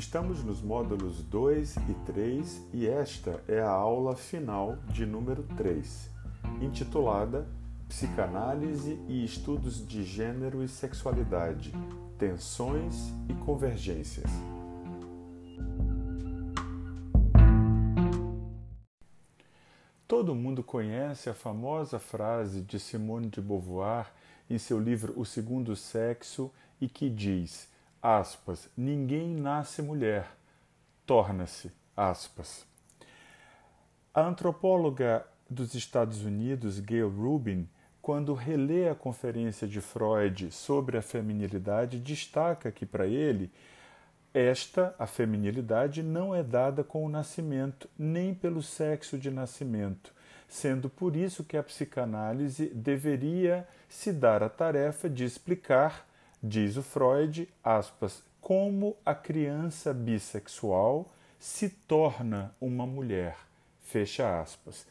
Estamos nos módulos 2 e 3 e esta é a aula final de número 3, intitulada Psicanálise e Estudos de Gênero e Sexualidade, Tensões e Convergências. Todo mundo conhece a famosa frase de Simone de Beauvoir em seu livro O Segundo Sexo e que diz aspas, ninguém nasce mulher, torna-se, aspas. A antropóloga dos Estados Unidos, Gail Rubin, quando relê a conferência de Freud sobre a feminilidade, destaca que para ele esta, a feminilidade, não é dada com o nascimento, nem pelo sexo de nascimento, sendo por isso que a psicanálise deveria se dar a tarefa de explicar Diz o Freud, aspas, como a criança bissexual se torna uma mulher, fecha aspas.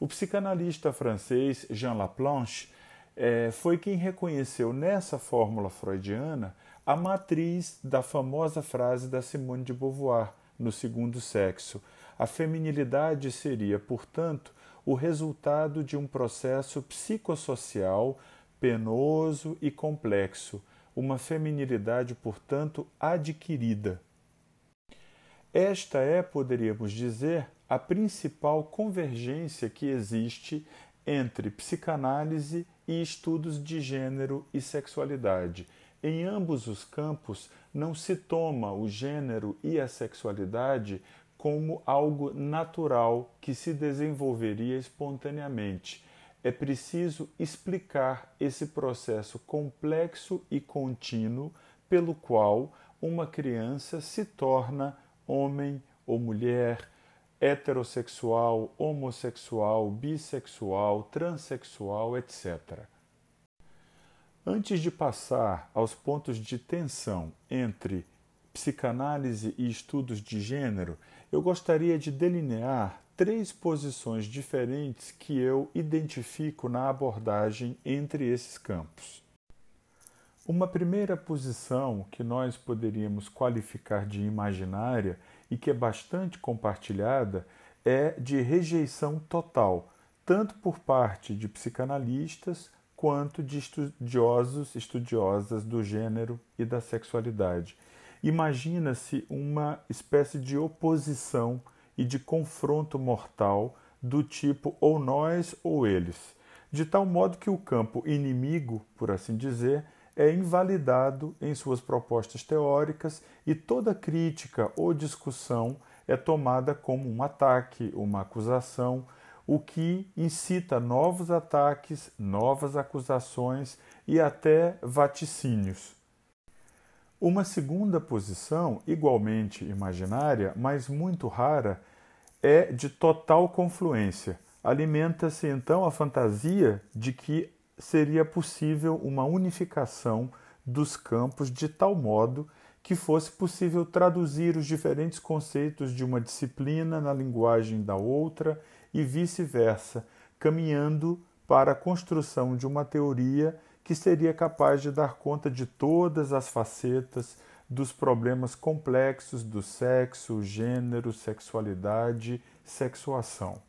O psicanalista francês Jean Laplanche é, foi quem reconheceu nessa fórmula freudiana a matriz da famosa frase da Simone de Beauvoir no segundo sexo. A feminilidade seria, portanto, o resultado de um processo psicossocial penoso e complexo uma feminilidade, portanto, adquirida. Esta é, poderíamos dizer, a principal convergência que existe entre psicanálise e estudos de gênero e sexualidade. Em ambos os campos, não se toma o gênero e a sexualidade como algo natural que se desenvolveria espontaneamente é preciso explicar esse processo complexo e contínuo pelo qual uma criança se torna homem ou mulher, heterossexual, homossexual, bissexual, transexual, etc. Antes de passar aos pontos de tensão entre psicanálise e estudos de gênero, eu gostaria de delinear três posições diferentes que eu identifico na abordagem entre esses campos. Uma primeira posição que nós poderíamos qualificar de imaginária e que é bastante compartilhada é de rejeição total, tanto por parte de psicanalistas quanto de estudiosos, estudiosas do gênero e da sexualidade. Imagina-se uma espécie de oposição e de confronto mortal do tipo ou nós ou eles, de tal modo que o campo inimigo, por assim dizer, é invalidado em suas propostas teóricas e toda crítica ou discussão é tomada como um ataque, uma acusação, o que incita novos ataques, novas acusações e até vaticínios. Uma segunda posição, igualmente imaginária, mas muito rara, é de total confluência. Alimenta-se então a fantasia de que seria possível uma unificação dos campos de tal modo que fosse possível traduzir os diferentes conceitos de uma disciplina na linguagem da outra e vice-versa, caminhando para a construção de uma teoria que seria capaz de dar conta de todas as facetas dos problemas complexos do sexo, gênero, sexualidade, sexuação.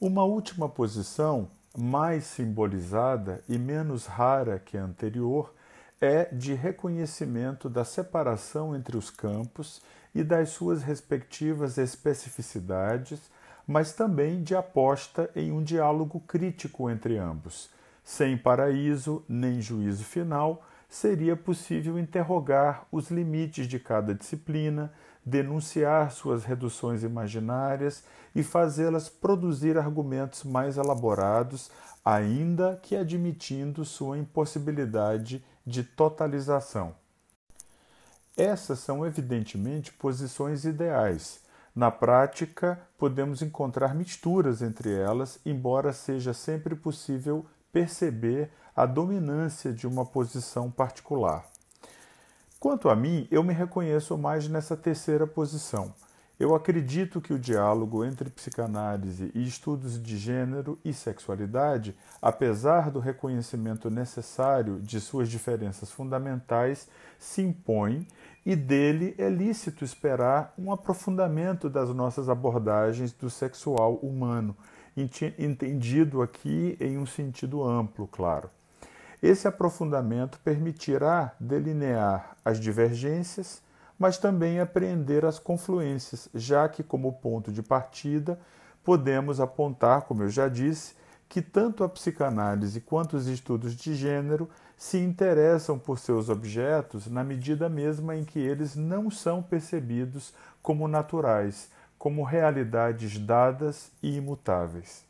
Uma última posição, mais simbolizada e menos rara que a anterior, é de reconhecimento da separação entre os campos e das suas respectivas especificidades, mas também de aposta em um diálogo crítico entre ambos sem paraíso nem juízo final, seria possível interrogar os limites de cada disciplina, denunciar suas reduções imaginárias e fazê-las produzir argumentos mais elaborados, ainda que admitindo sua impossibilidade de totalização. Essas são evidentemente posições ideais. Na prática, podemos encontrar misturas entre elas, embora seja sempre possível perceber a dominância de uma posição particular. Quanto a mim, eu me reconheço mais nessa terceira posição. Eu acredito que o diálogo entre psicanálise e estudos de gênero e sexualidade, apesar do reconhecimento necessário de suas diferenças fundamentais, se impõe e dele é lícito esperar um aprofundamento das nossas abordagens do sexual humano, entendido aqui em um sentido amplo, claro. Esse aprofundamento permitirá delinear as divergências mas também apreender as confluências, já que, como ponto de partida, podemos apontar, como eu já disse, que tanto a psicanálise quanto os estudos de gênero se interessam por seus objetos na medida mesma em que eles não são percebidos como naturais, como realidades dadas e imutáveis.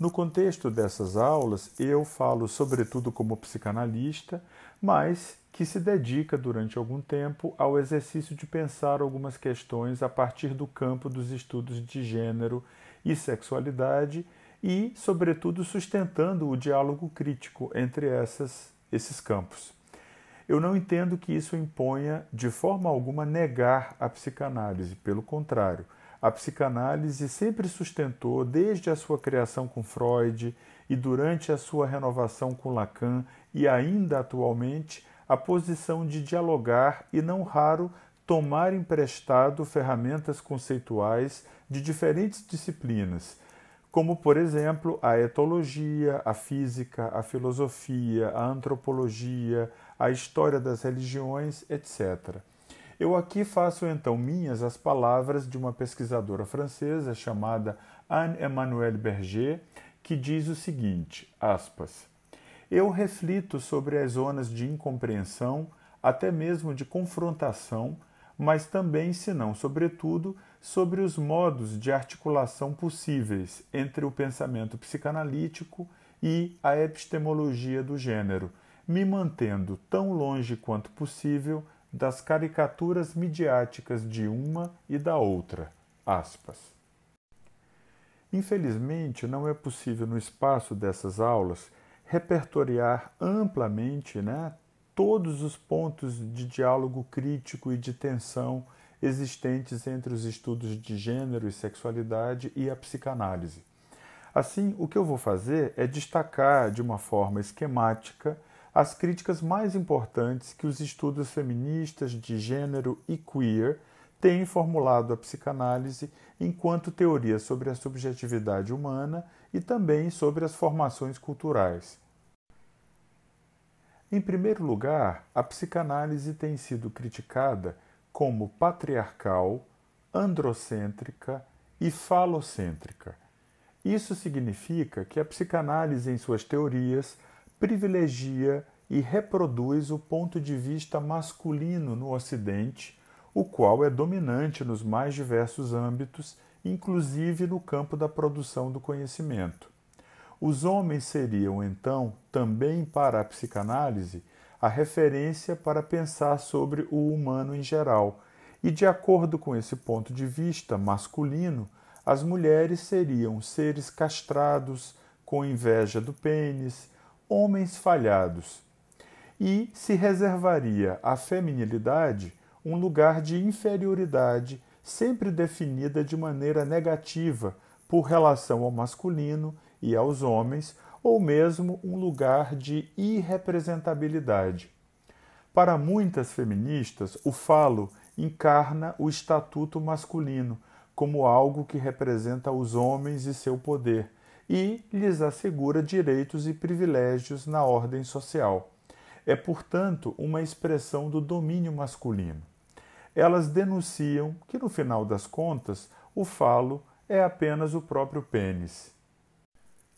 No contexto dessas aulas, eu falo sobretudo como psicanalista, mas que se dedica durante algum tempo ao exercício de pensar algumas questões a partir do campo dos estudos de gênero e sexualidade e, sobretudo, sustentando o diálogo crítico entre essas, esses campos. Eu não entendo que isso imponha de forma alguma negar a psicanálise, pelo contrário. A psicanálise sempre sustentou, desde a sua criação com Freud e durante a sua renovação com Lacan e ainda atualmente, a posição de dialogar e, não raro, tomar emprestado ferramentas conceituais de diferentes disciplinas, como, por exemplo, a etologia, a física, a filosofia, a antropologia, a história das religiões, etc. Eu aqui faço então minhas as palavras de uma pesquisadora francesa chamada Anne-Emmanuelle Berger, que diz o seguinte: aspas, eu reflito sobre as zonas de incompreensão, até mesmo de confrontação, mas também, se não sobretudo, sobre os modos de articulação possíveis entre o pensamento psicanalítico e a epistemologia do gênero, me mantendo tão longe quanto possível das caricaturas midiáticas de uma e da outra. Aspas. Infelizmente, não é possível no espaço dessas aulas repertoriar amplamente né, todos os pontos de diálogo crítico e de tensão existentes entre os estudos de gênero e sexualidade e a psicanálise. Assim, o que eu vou fazer é destacar de uma forma esquemática as críticas mais importantes que os estudos feministas de gênero e queer têm formulado à psicanálise enquanto teoria sobre a subjetividade humana e também sobre as formações culturais. Em primeiro lugar, a psicanálise tem sido criticada como patriarcal, androcêntrica e falocêntrica. Isso significa que a psicanálise, em suas teorias, privilegia e reproduz o ponto de vista masculino no Ocidente, o qual é dominante nos mais diversos âmbitos, inclusive no campo da produção do conhecimento. Os homens seriam, então, também para a psicanálise, a referência para pensar sobre o humano em geral, e de acordo com esse ponto de vista masculino, as mulheres seriam seres castrados, com inveja do pênis, homens falhados. E se reservaria à feminilidade um lugar de inferioridade, sempre definida de maneira negativa por relação ao masculino e aos homens, ou mesmo um lugar de irrepresentabilidade. Para muitas feministas, o falo encarna o estatuto masculino como algo que representa os homens e seu poder e lhes assegura direitos e privilégios na ordem social. É, portanto, uma expressão do domínio masculino. Elas denunciam que, no final das contas, o falo é apenas o próprio pênis.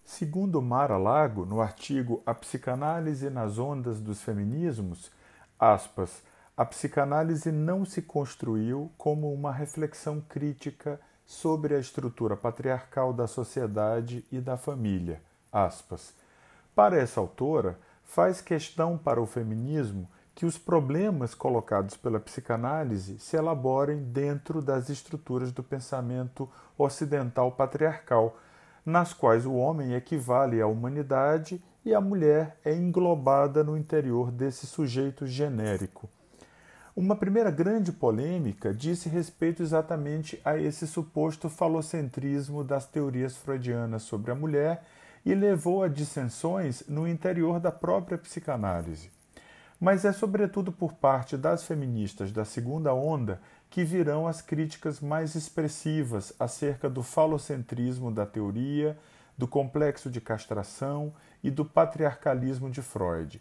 Segundo Mara Lago, no artigo A Psicanálise nas Ondas dos Feminismos, aspas, a psicanálise não se construiu como uma reflexão crítica sobre a estrutura patriarcal da sociedade e da família. Aspas. Para essa autora, faz questão para o feminismo que os problemas colocados pela psicanálise se elaborem dentro das estruturas do pensamento ocidental patriarcal nas quais o homem equivale à humanidade e a mulher é englobada no interior desse sujeito genérico. Uma primeira grande polêmica disse respeito exatamente a esse suposto falocentrismo das teorias freudianas sobre a mulher e levou a dissensões no interior da própria psicanálise. Mas é sobretudo por parte das feministas da segunda onda que virão as críticas mais expressivas acerca do falocentrismo da teoria, do complexo de castração e do patriarcalismo de Freud.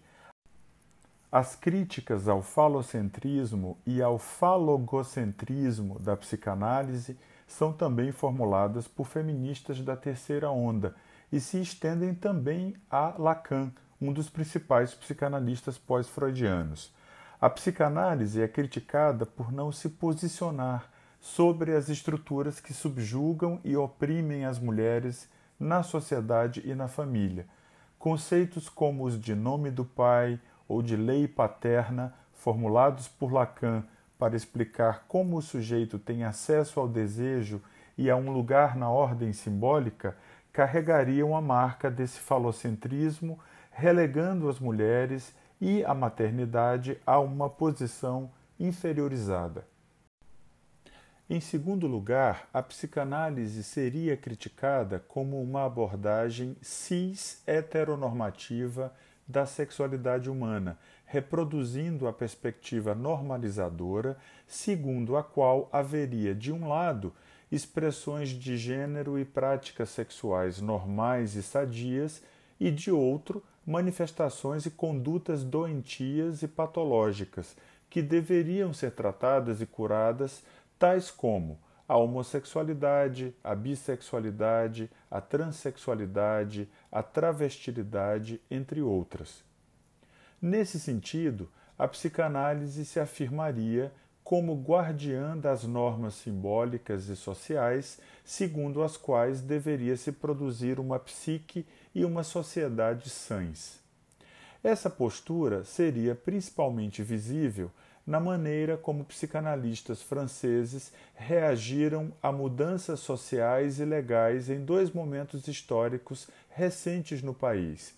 As críticas ao falocentrismo e ao falogocentrismo da psicanálise são também formuladas por feministas da terceira onda e se estendem também a Lacan, um dos principais psicanalistas pós-freudianos. A psicanálise é criticada por não se posicionar sobre as estruturas que subjugam e oprimem as mulheres na sociedade e na família. Conceitos como os de nome do pai ou de lei paterna, formulados por Lacan para explicar como o sujeito tem acesso ao desejo e a um lugar na ordem simbólica, carregariam a marca desse falocentrismo, relegando as mulheres e a maternidade a uma posição inferiorizada. Em segundo lugar, a psicanálise seria criticada como uma abordagem cis-heteronormativa da sexualidade humana, reproduzindo a perspectiva normalizadora, segundo a qual haveria, de um lado, expressões de gênero e práticas sexuais normais e sadias, e de outro, manifestações e condutas doentias e patológicas, que deveriam ser tratadas e curadas tais como a homossexualidade, a bissexualidade, a transexualidade, a travestilidade, entre outras. Nesse sentido, a psicanálise se afirmaria como guardiã das normas simbólicas e sociais, segundo as quais deveria se produzir uma psique e uma sociedade sãs. Essa postura seria principalmente visível na maneira como psicanalistas franceses reagiram a mudanças sociais e legais em dois momentos históricos recentes no país.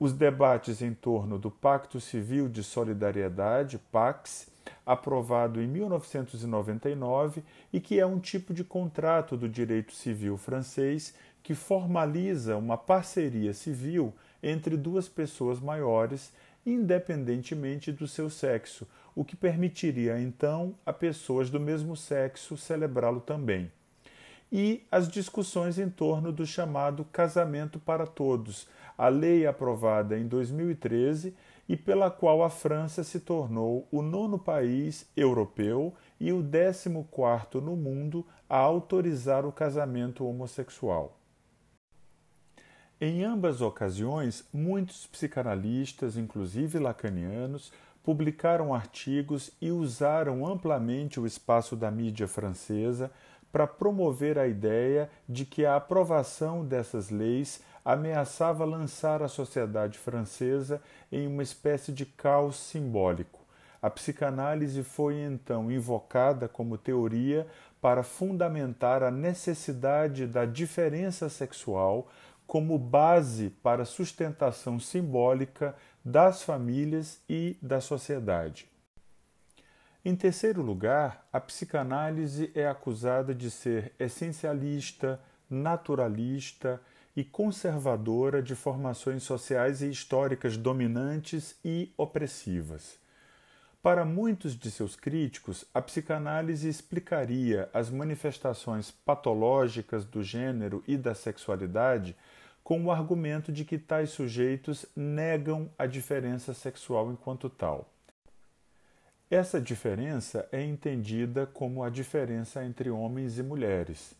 Os debates em torno do Pacto Civil de Solidariedade, PAX, aprovado em 1999 e que é um tipo de contrato do direito civil francês que formaliza uma parceria civil entre duas pessoas maiores, independentemente do seu sexo, o que permitiria então a pessoas do mesmo sexo celebrá-lo também. E as discussões em torno do chamado casamento para todos, a lei aprovada em 2013 e pela qual a França se tornou o nono país europeu e o décimo quarto no mundo a autorizar o casamento homossexual. Em ambas ocasiões, muitos psicanalistas, inclusive lacanianos, publicaram artigos e usaram amplamente o espaço da mídia francesa para promover a ideia de que a aprovação dessas leis ameaçava lançar a sociedade francesa em uma espécie de caos simbólico. A psicanálise foi então invocada como teoria para fundamentar a necessidade da diferença sexual como base para a sustentação simbólica das famílias e da sociedade. Em terceiro lugar, a psicanálise é acusada de ser essencialista, naturalista e conservadora de formações sociais e históricas dominantes e opressivas. Para muitos de seus críticos, a psicanálise explicaria as manifestações patológicas do gênero e da sexualidade com o argumento de que tais sujeitos negam a diferença sexual enquanto tal. Essa diferença é entendida como a diferença entre homens e mulheres.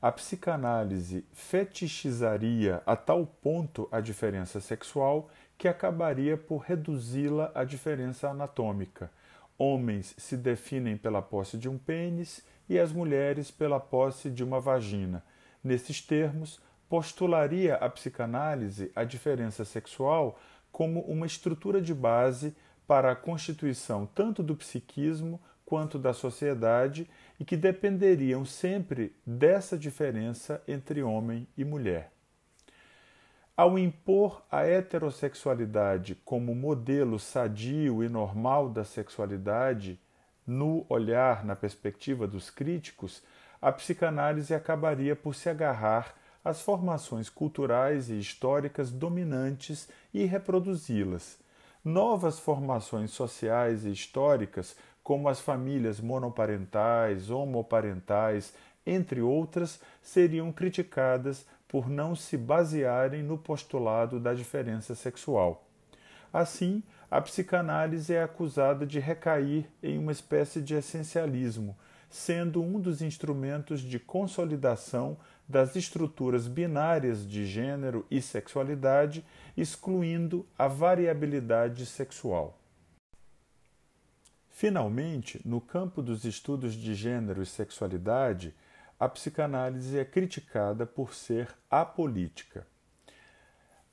A psicanálise fetichizaria a tal ponto a diferença sexual que acabaria por reduzi-la à diferença anatômica. Homens se definem pela posse de um pênis e as mulheres pela posse de uma vagina. Nesses termos, postularia a psicanálise a diferença sexual como uma estrutura de base para a constituição tanto do psiquismo quanto da sociedade e que dependeriam sempre dessa diferença entre homem e mulher. Ao impor a heterossexualidade como modelo sadio e normal da sexualidade no olhar, na perspectiva dos críticos, a psicanálise acabaria por se agarrar às formações culturais e históricas dominantes e reproduzi-las. Novas formações sociais e históricas, como as famílias monoparentais, homoparentais, entre outras, seriam criticadas por não se basearem no postulado da diferença sexual. Assim, a psicanálise é acusada de recair em uma espécie de essencialismo, sendo um dos instrumentos de consolidação das estruturas binárias de gênero e sexualidade, excluindo a variabilidade sexual. Finalmente, no campo dos estudos de gênero e sexualidade, a psicanálise é criticada por ser apolítica.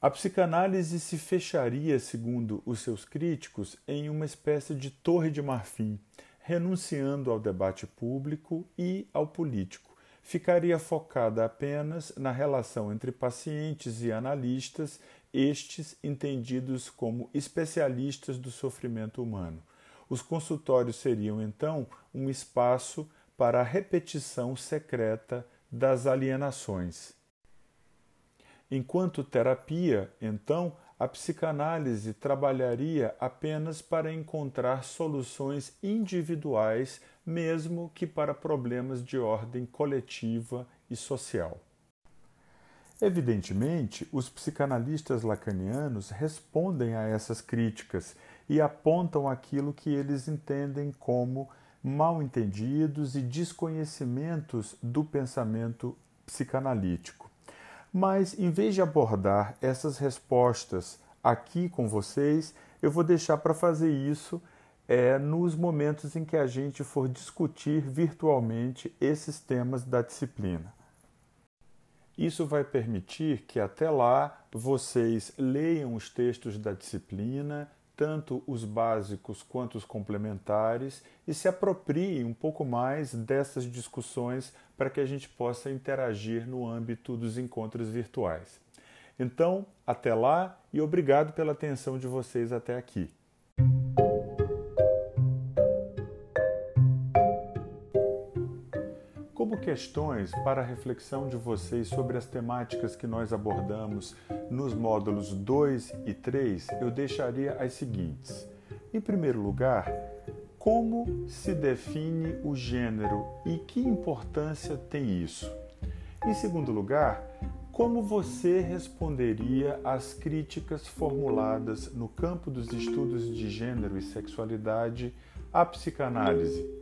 A psicanálise se fecharia, segundo os seus críticos, em uma espécie de torre de marfim, renunciando ao debate público e ao político. Ficaria focada apenas na relação entre pacientes e analistas, estes entendidos como especialistas do sofrimento humano. Os consultórios seriam então um espaço para a repetição secreta das alienações. Enquanto terapia, então, a psicanálise trabalharia apenas para encontrar soluções individuais, mesmo que para problemas de ordem coletiva e social. Evidentemente, os psicanalistas lacanianos respondem a essas críticas e apontam aquilo que eles entendem como mal entendidos e desconhecimentos do pensamento psicanalítico. Mas, em vez de abordar essas respostas aqui com vocês, eu vou deixar para fazer isso é, nos momentos em que a gente for discutir virtualmente esses temas da disciplina. Isso vai permitir que até lá vocês leiam os textos da disciplina, tanto os básicos quanto os complementares, e se apropriem um pouco mais dessas discussões para que a gente possa interagir no âmbito dos encontros virtuais. Então, até lá e obrigado pela atenção de vocês até aqui. Como questões para a reflexão de vocês sobre as temáticas que nós abordamos nos módulos 2 e 3, eu deixaria as seguintes. Em primeiro lugar, como se define o gênero e que importância tem isso? Em segundo lugar, como você responderia às críticas formuladas no campo dos estudos de gênero e sexualidade à psicanálise?